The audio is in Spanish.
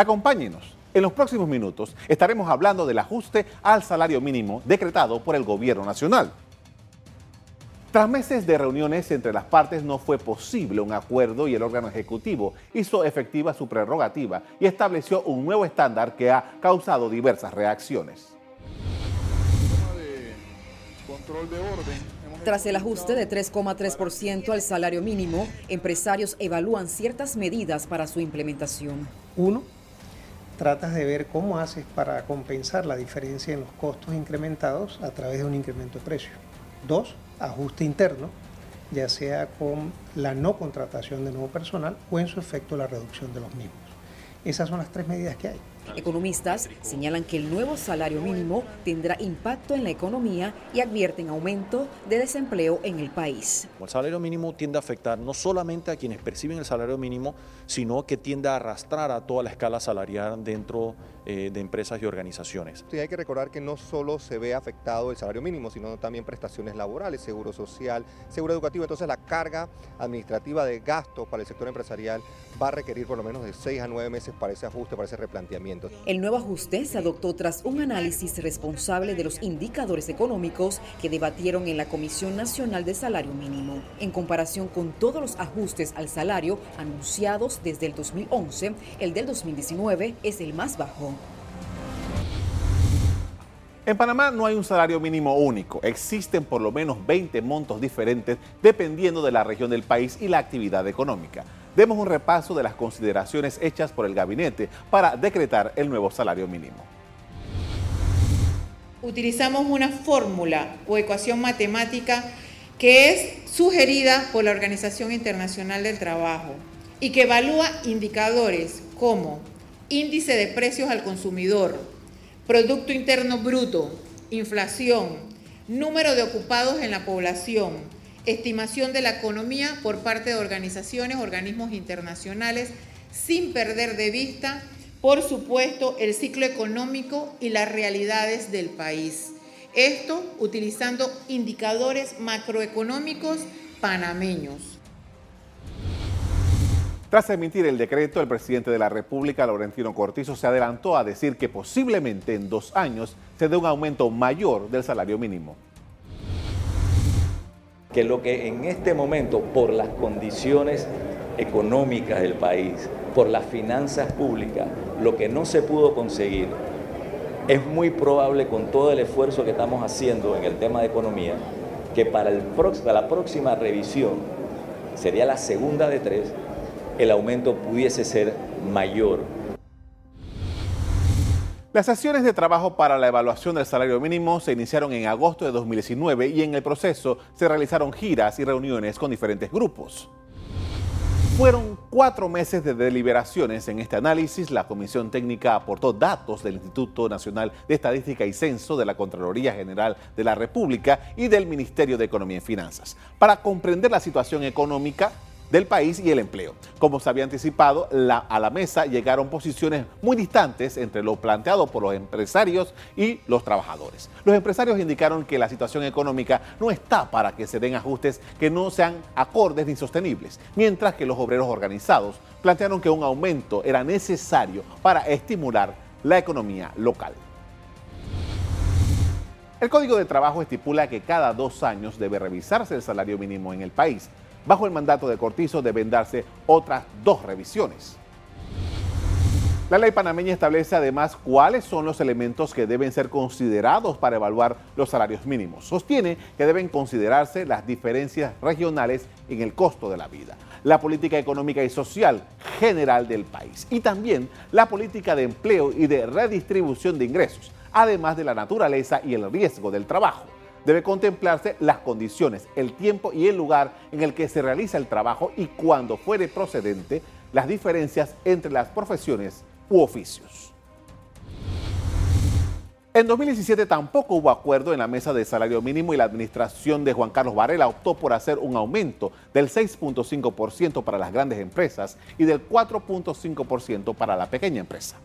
Acompáñenos. En los próximos minutos estaremos hablando del ajuste al salario mínimo decretado por el gobierno nacional. Tras meses de reuniones entre las partes no fue posible un acuerdo y el órgano ejecutivo hizo efectiva su prerrogativa y estableció un nuevo estándar que ha causado diversas reacciones. Tras el ajuste de 3,3% al salario mínimo, empresarios evalúan ciertas medidas para su implementación. Uno, tratas de ver cómo haces para compensar la diferencia en los costos incrementados a través de un incremento de precio. Dos, ajuste interno, ya sea con la no contratación de nuevo personal o en su efecto la reducción de los mismos. Esas son las tres medidas que hay. Economistas señalan que el nuevo salario mínimo tendrá impacto en la economía y advierten aumento de desempleo en el país. El salario mínimo tiende a afectar no solamente a quienes perciben el salario mínimo, sino que tiende a arrastrar a toda la escala salarial dentro eh, de empresas y organizaciones. Sí, hay que recordar que no solo se ve afectado el salario mínimo, sino también prestaciones laborales, seguro social, seguro educativo. Entonces la carga administrativa de gasto para el sector empresarial va a requerir por lo menos de seis a nueve meses para ese ajuste, para ese replanteamiento. El nuevo ajuste se adoptó tras un análisis responsable de los indicadores económicos que debatieron en la Comisión Nacional de Salario Mínimo. En comparación con todos los ajustes al salario anunciados desde el 2011, el del 2019 es el más bajo. En Panamá no hay un salario mínimo único, existen por lo menos 20 montos diferentes dependiendo de la región del país y la actividad económica. Demos un repaso de las consideraciones hechas por el gabinete para decretar el nuevo salario mínimo. Utilizamos una fórmula o ecuación matemática que es sugerida por la Organización Internacional del Trabajo y que evalúa indicadores como índice de precios al consumidor, Producto Interno Bruto, inflación, número de ocupados en la población, estimación de la economía por parte de organizaciones, organismos internacionales, sin perder de vista, por supuesto, el ciclo económico y las realidades del país. Esto utilizando indicadores macroeconómicos panameños. Tras emitir el decreto, el presidente de la República, Laurentino Cortizo, se adelantó a decir que posiblemente en dos años se dé un aumento mayor del salario mínimo que lo que en este momento, por las condiciones económicas del país, por las finanzas públicas, lo que no se pudo conseguir, es muy probable con todo el esfuerzo que estamos haciendo en el tema de economía, que para, el, para la próxima revisión, sería la segunda de tres, el aumento pudiese ser mayor las sesiones de trabajo para la evaluación del salario mínimo se iniciaron en agosto de 2019 y en el proceso se realizaron giras y reuniones con diferentes grupos. Fueron cuatro meses de deliberaciones en este análisis. La Comisión Técnica aportó datos del Instituto Nacional de Estadística y Censo, de la Contraloría General de la República y del Ministerio de Economía y Finanzas para comprender la situación económica del país y el empleo. Como se había anticipado, a la mesa llegaron posiciones muy distantes entre lo planteado por los empresarios y los trabajadores. Los empresarios indicaron que la situación económica no está para que se den ajustes que no sean acordes ni sostenibles, mientras que los obreros organizados plantearon que un aumento era necesario para estimular la economía local. El Código de Trabajo estipula que cada dos años debe revisarse el salario mínimo en el país Bajo el mandato de Cortizo deben darse otras dos revisiones. La ley panameña establece además cuáles son los elementos que deben ser considerados para evaluar los salarios mínimos. Sostiene que deben considerarse las diferencias regionales en el costo de la vida, la política económica y social general del país y también la política de empleo y de redistribución de ingresos, además de la naturaleza y el riesgo del trabajo debe contemplarse las condiciones, el tiempo y el lugar en el que se realiza el trabajo y cuando fuere procedente las diferencias entre las profesiones u oficios. En 2017 tampoco hubo acuerdo en la mesa de salario mínimo y la administración de Juan Carlos Varela optó por hacer un aumento del 6.5% para las grandes empresas y del 4.5% para la pequeña empresa.